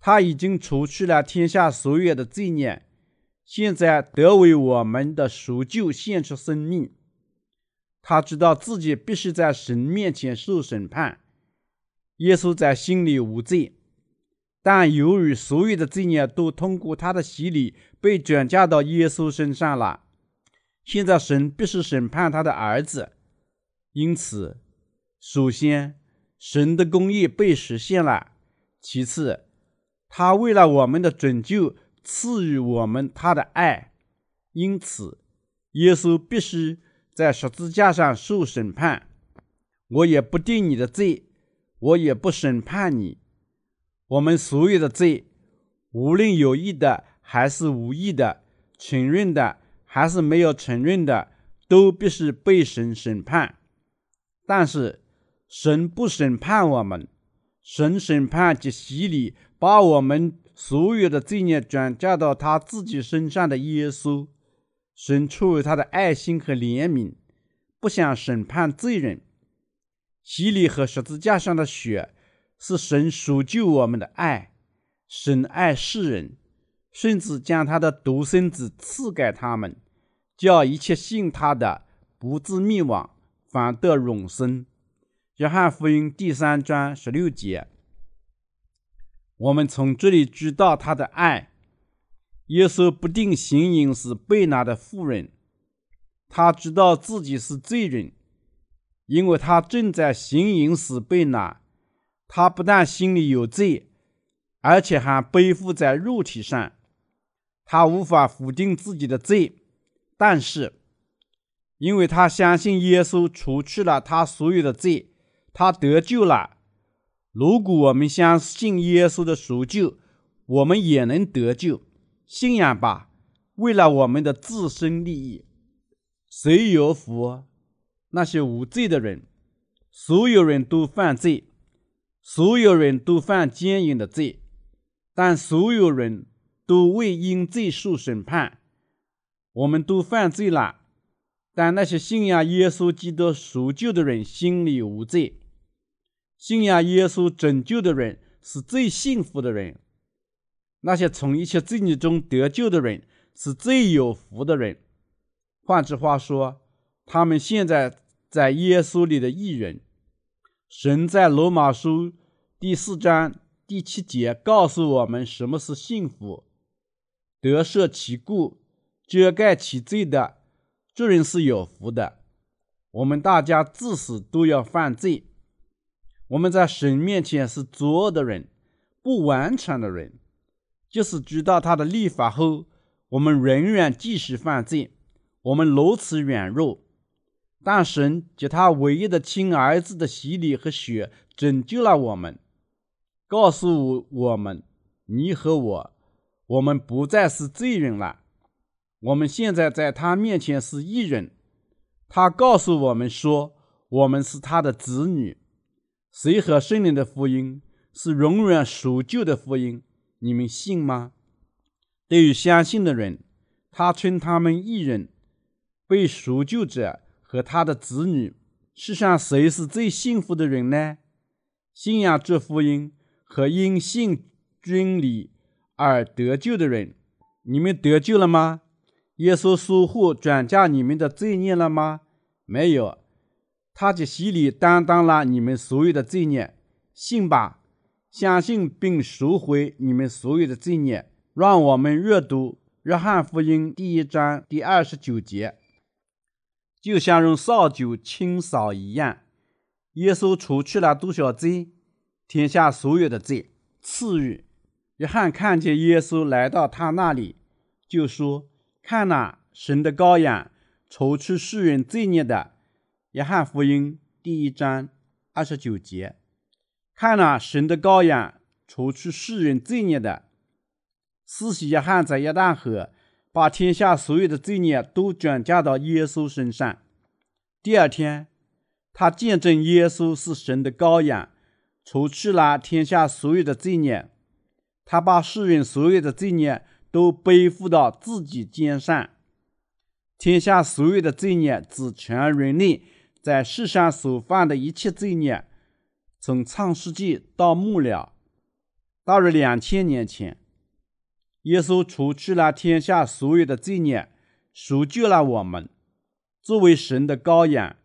Speaker 1: 他已经除去了天下所有的罪孽，现在得为我们的赎救献出生命。他知道自己必须在神面前受审判。耶稣在心里无罪，但由于所有的罪孽都通过他的洗礼被转嫁到耶稣身上了，现在神必须审判他的儿子。因此，首先神的公义被实现了；其次，他为了我们的拯救，赐予我们他的爱。因此，耶稣必须在十字架上受审判。我也不定你的罪，我也不审判你。我们所有的罪，无论有意的还是无意的，承认的还是没有承认的，都必须被神审判。但是，神不审判我们，神审判及洗礼，把我们所有的罪孽转嫁到他自己身上的耶稣。神出于他的爱心和怜悯，不想审判罪人。洗礼和十字架上的血。是神赎救我们的爱，神爱世人，甚至将他的独生子赐给他们，叫一切信他的不至灭亡，反得永生。约翰福音第三章十六节，我们从这里知道他的爱。耶稣不定行淫时被拿的妇人，他知道自己是罪人，因为他正在行淫时被拿。他不但心里有罪，而且还背负在肉体上。他无法否定自己的罪，但是，因为他相信耶稣除去了他所有的罪，他得救了。如果我们相信耶稣的赎救，我们也能得救。信仰吧，为了我们的自身利益。谁有福？那些无罪的人。所有人都犯罪。所有人都犯奸淫的罪，但所有人都未因罪受审判。我们都犯罪了，但那些信仰耶稣基督赎救的人心里无罪。信仰耶稣拯救的人是最幸福的人。那些从一切罪孽中得救的人是最有福的人。换句话说，他们现在在耶稣里的义人。神在罗马书第四章第七节告诉我们什么是幸福：得赦其过、遮盖其罪的，这人是有福的。我们大家自死都要犯罪，我们在神面前是作恶的人，不完全的人。就是知道他的立法后，我们仍然继续犯罪，我们如此软弱。但神借他唯一的亲儿子的洗礼和血拯救了我们，告诉我们：你和我，我们不再是罪人了。我们现在在他面前是义人。他告诉我们说，我们是他的子女。水和圣灵的福音是永远赎救的福音，你们信吗？对于相信的人，他称他们一人，被赎救者。和他的子女，世上谁是最幸福的人呢？信仰这福音和因信真理而得救的人，你们得救了吗？耶稣赎货转嫁你们的罪孽了吗？没有，他的洗礼担当了你们所有的罪孽。信吧，相信并赎回你们所有的罪孽。让我们阅读约翰福音第一章第二十九节。就像用扫帚清扫一样，耶稣除去了多少罪？天下所有的罪。次日，约翰看见耶稣来到他那里，就说：“看哪，神的羔羊，除去世人罪孽的。”约翰福音第一章二十九节。看了，神的羔羊，除去世人罪孽的。施洗约翰在约旦河。把天下所有的罪孽都转嫁到耶稣身上。第二天，他见证耶稣是神的羔羊，除去了天下所有的罪孽。他把世人所有的罪孽都背负到自己肩上。天下所有的罪孽只全人类在世上所犯的一切罪孽，从创世纪到末了，大约两千年前。耶稣除去了天下所有的罪孽，赎救了我们。作为神的羔羊，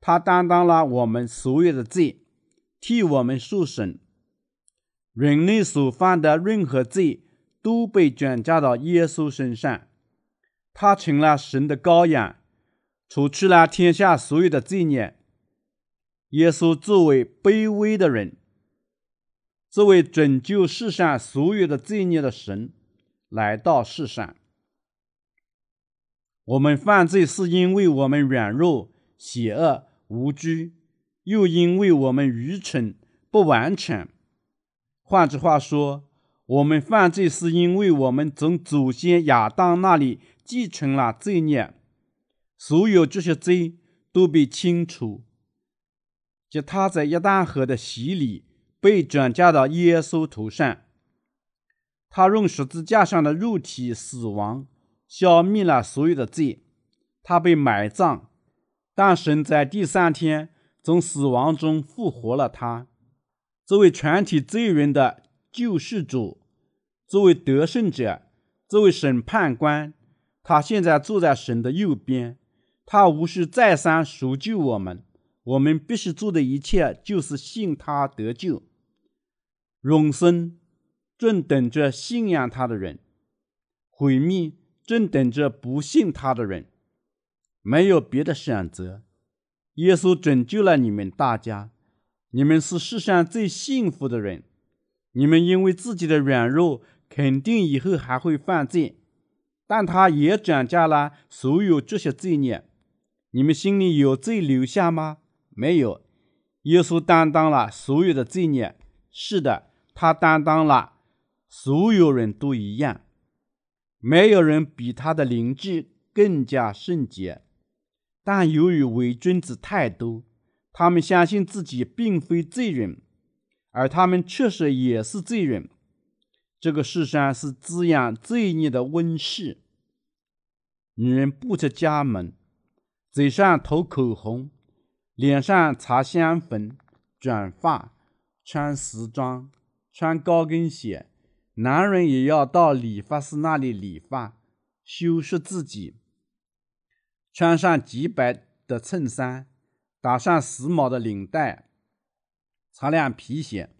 Speaker 1: 他担当了我们所有的罪，替我们受审。人类所犯的任何罪都被转嫁到耶稣身上，他成了神的羔羊，除去了天下所有的罪孽。耶稣作为卑微的人，作为拯救世上所有的罪孽的神，来到世上。我们犯罪是因为我们软弱、邪恶、无知，又因为我们愚蠢、不完全。换句话说，我们犯罪是因为我们从祖先亚当那里继承了罪孽，所有这些罪都被清除。即他在约旦河的洗礼被转嫁到耶稣头上，他用十字架上的肉体死亡消灭了所有的罪，他被埋葬，但神在第三天从死亡中复活了他，作为全体罪人的救世主，作为得胜者，作为审判官，他现在坐在神的右边，他无需再三赎救我们。我们必须做的一切，就是信他得救，永生正等着信仰他的人，毁灭正等着不信他的人，没有别的选择。耶稣拯救了你们大家，你们是世上最幸福的人。你们因为自己的软弱，肯定以后还会犯罪，但他也转嫁了所有这些罪孽。你们心里有罪留下吗？没有，耶稣担当了所有的罪孽。是的，他担当了，所有人都一样。没有人比他的灵智更加圣洁。但由于伪君子太多，他们相信自己并非罪人，而他们确实也是罪人。这个世上是滋养罪孽的温室。女人不出家门，嘴上涂口红。脸上擦香粉，卷发，穿时装，穿高跟鞋。男人也要到理发师那里理发，修饰自己，穿上洁白的衬衫，打上时髦的领带，擦亮皮鞋。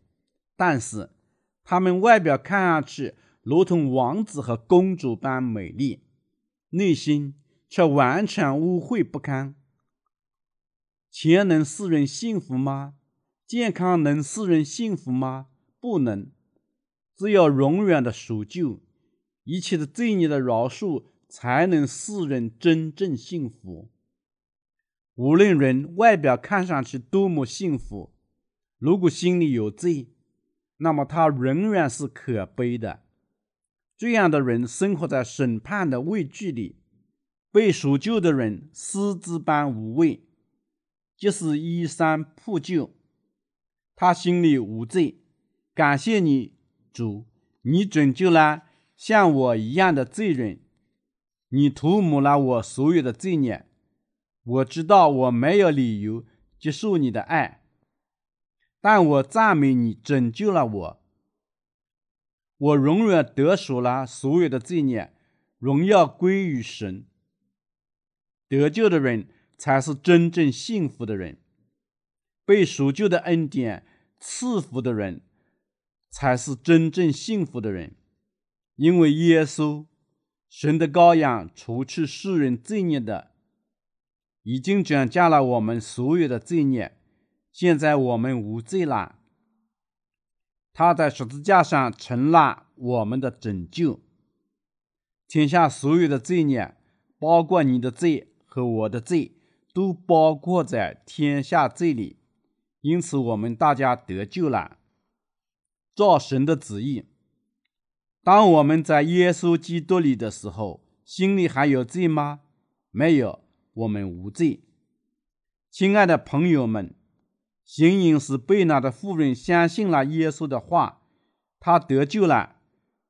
Speaker 1: 但是，他们外表看上去如同王子和公主般美丽，内心却完全污秽不堪。钱能使人幸福吗？健康能使人幸福吗？不能。只有永远的赎救，一切的罪孽的饶恕，才能使人真正幸福。无论人外表看上去多么幸福，如果心里有罪，那么他仍然是可悲的。这样的人生活在审判的畏惧里，被赎救的人狮子般无畏。即使衣衫破旧，他心里无罪。感谢你，主，你拯救了像我一样的罪人，你涂抹了我所有的罪孽。我知道我没有理由接受你的爱，但我赞美你拯救了我。我永远得赎了所有的罪孽，荣耀归于神。得救的人。才是真正幸福的人，被赎救的恩典赐福的人，才是真正幸福的人。因为耶稣，神的羔羊，除去世人罪孽的，已经转嫁了我们所有的罪孽。现在我们无罪了，他在十字架上成了我们的拯救。天下所有的罪孽，包括你的罪和我的罪。都包括在天下罪里，因此我们大家得救了。照神的旨意，当我们在耶稣基督里的时候，心里还有罪吗？没有，我们无罪。亲爱的朋友们，行淫时被拿的妇人相信了耶稣的话，她得救了。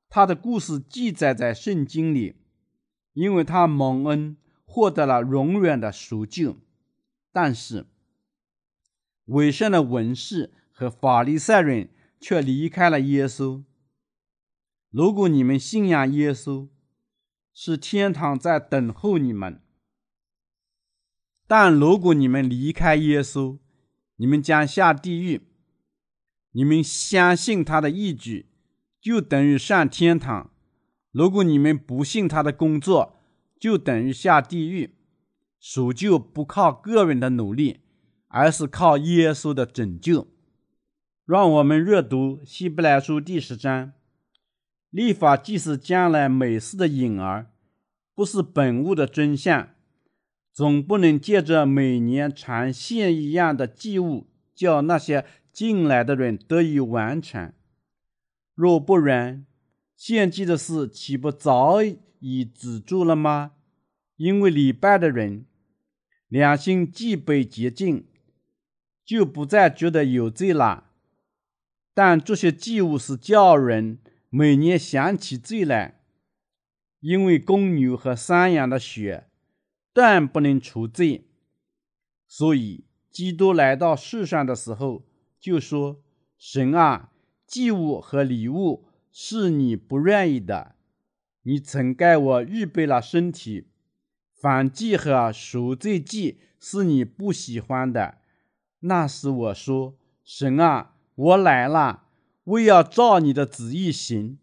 Speaker 1: 她的故事记载在圣经里，因为她蒙恩。获得了永远的赎救，但是伪善的文士和法利赛人却离开了耶稣。如果你们信仰耶稣，是天堂在等候你们；但如果你们离开耶稣，你们将下地狱。你们相信他的义举，就等于上天堂；如果你们不信他的工作，就等于下地狱。赎救不靠个人的努力，而是靠耶稣的拯救。让我们阅读希伯来书第十章。立法既是将来美事的影儿，不是本物的真相，总不能借着每年常献一样的祭物，叫那些进来的人得以完成。若不然，献祭的事岂不早已止住了吗？因为礼拜的人良心既被洁净，就不再觉得有罪了。但这些祭物是叫人。每年想起罪来，因为公牛和山羊的血断不能除罪，所以基督来到世上的时候就说：“神啊，祭物和礼物是你不愿意的，你曾给我预备了身体；燔祭和赎罪祭是你不喜欢的。那时我说：神啊，我来了。”为要照你的旨意行，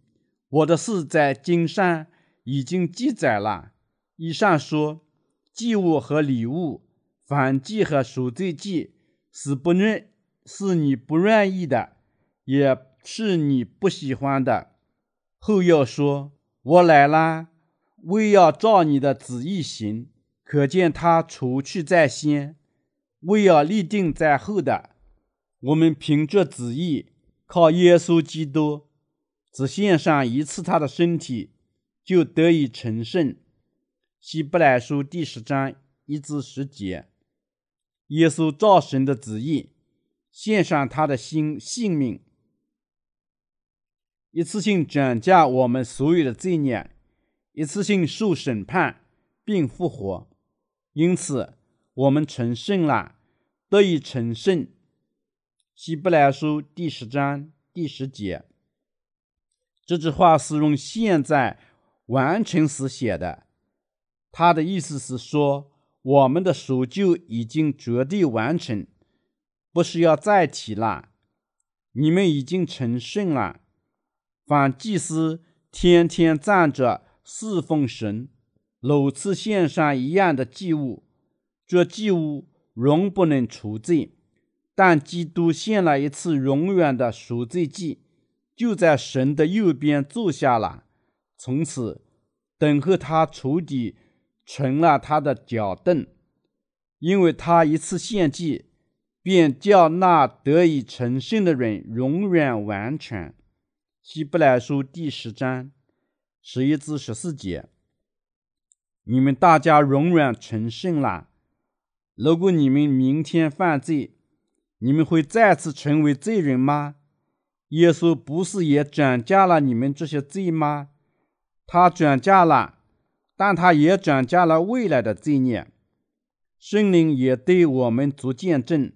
Speaker 1: 我的事在经上已经记载了。以上说，祭物和礼物、燔祭和赎罪祭是不愿，是你不愿意的，也是你不喜欢的。后又说，我来啦，为要照你的旨意行。可见他除去在先，为要立定在后的。我们凭着旨意。靠耶稣基督只献上一次他的身体，就得以成圣。希伯来书第十章一至十节，耶稣照神的旨意献上他的心性命，一次性转嫁我们所有的罪孽，一次性受审判并复活，因此我们成圣了，得以成圣。希伯来书第十章第十节，这句话是用现在完成时写的。他的意思是说，我们的赎救已经绝对完成，不需要再提了。你们已经成圣了。凡祭司天天站着侍奉神，屡次献上一样的祭物，这祭物仍不能除罪。但基督献了一次永远的赎罪祭，就在神的右边坐下了，从此等候他仇敌成了他的脚凳，因为他一次献祭，便叫那得以成圣的人永远完全。希伯来书第十章十一至十四节，你们大家永远成圣了。如果你们明天犯罪，你们会再次成为罪人吗？耶稣不是也转嫁了你们这些罪吗？他转嫁了，但他也转嫁了未来的罪孽。圣灵也对我们作见证，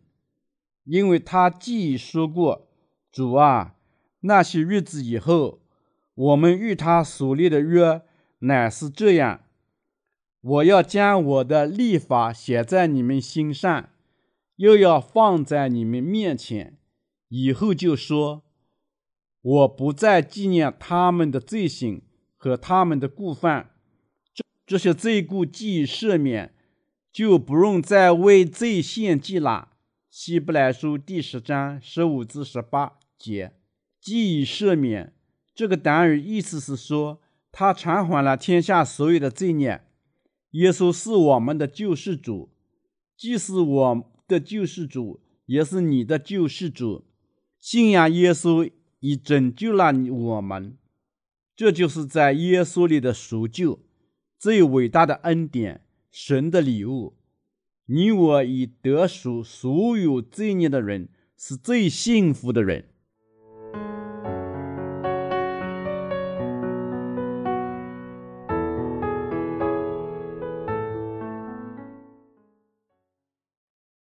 Speaker 1: 因为他既已说过：“主啊，那些日子以后，我们与他所立的约乃是这样：我要将我的立法写在你们心上。”又要放在你们面前，以后就说：“我不再纪念他们的罪行和他们的过犯，这这些罪过既已赦免，就不用再为罪献祭了。”希伯来书第十章十五至十八节，既已赦免这个单语意思是说，他偿还了天下所有的罪孽。耶稣是我们的救世主，既是我。的救世主也是你的救世主，信仰耶稣已拯救了我们，这就是在耶稣里的赎救，最伟大的恩典，神的礼物。你我已得赎，所有罪孽的人是最幸福的人。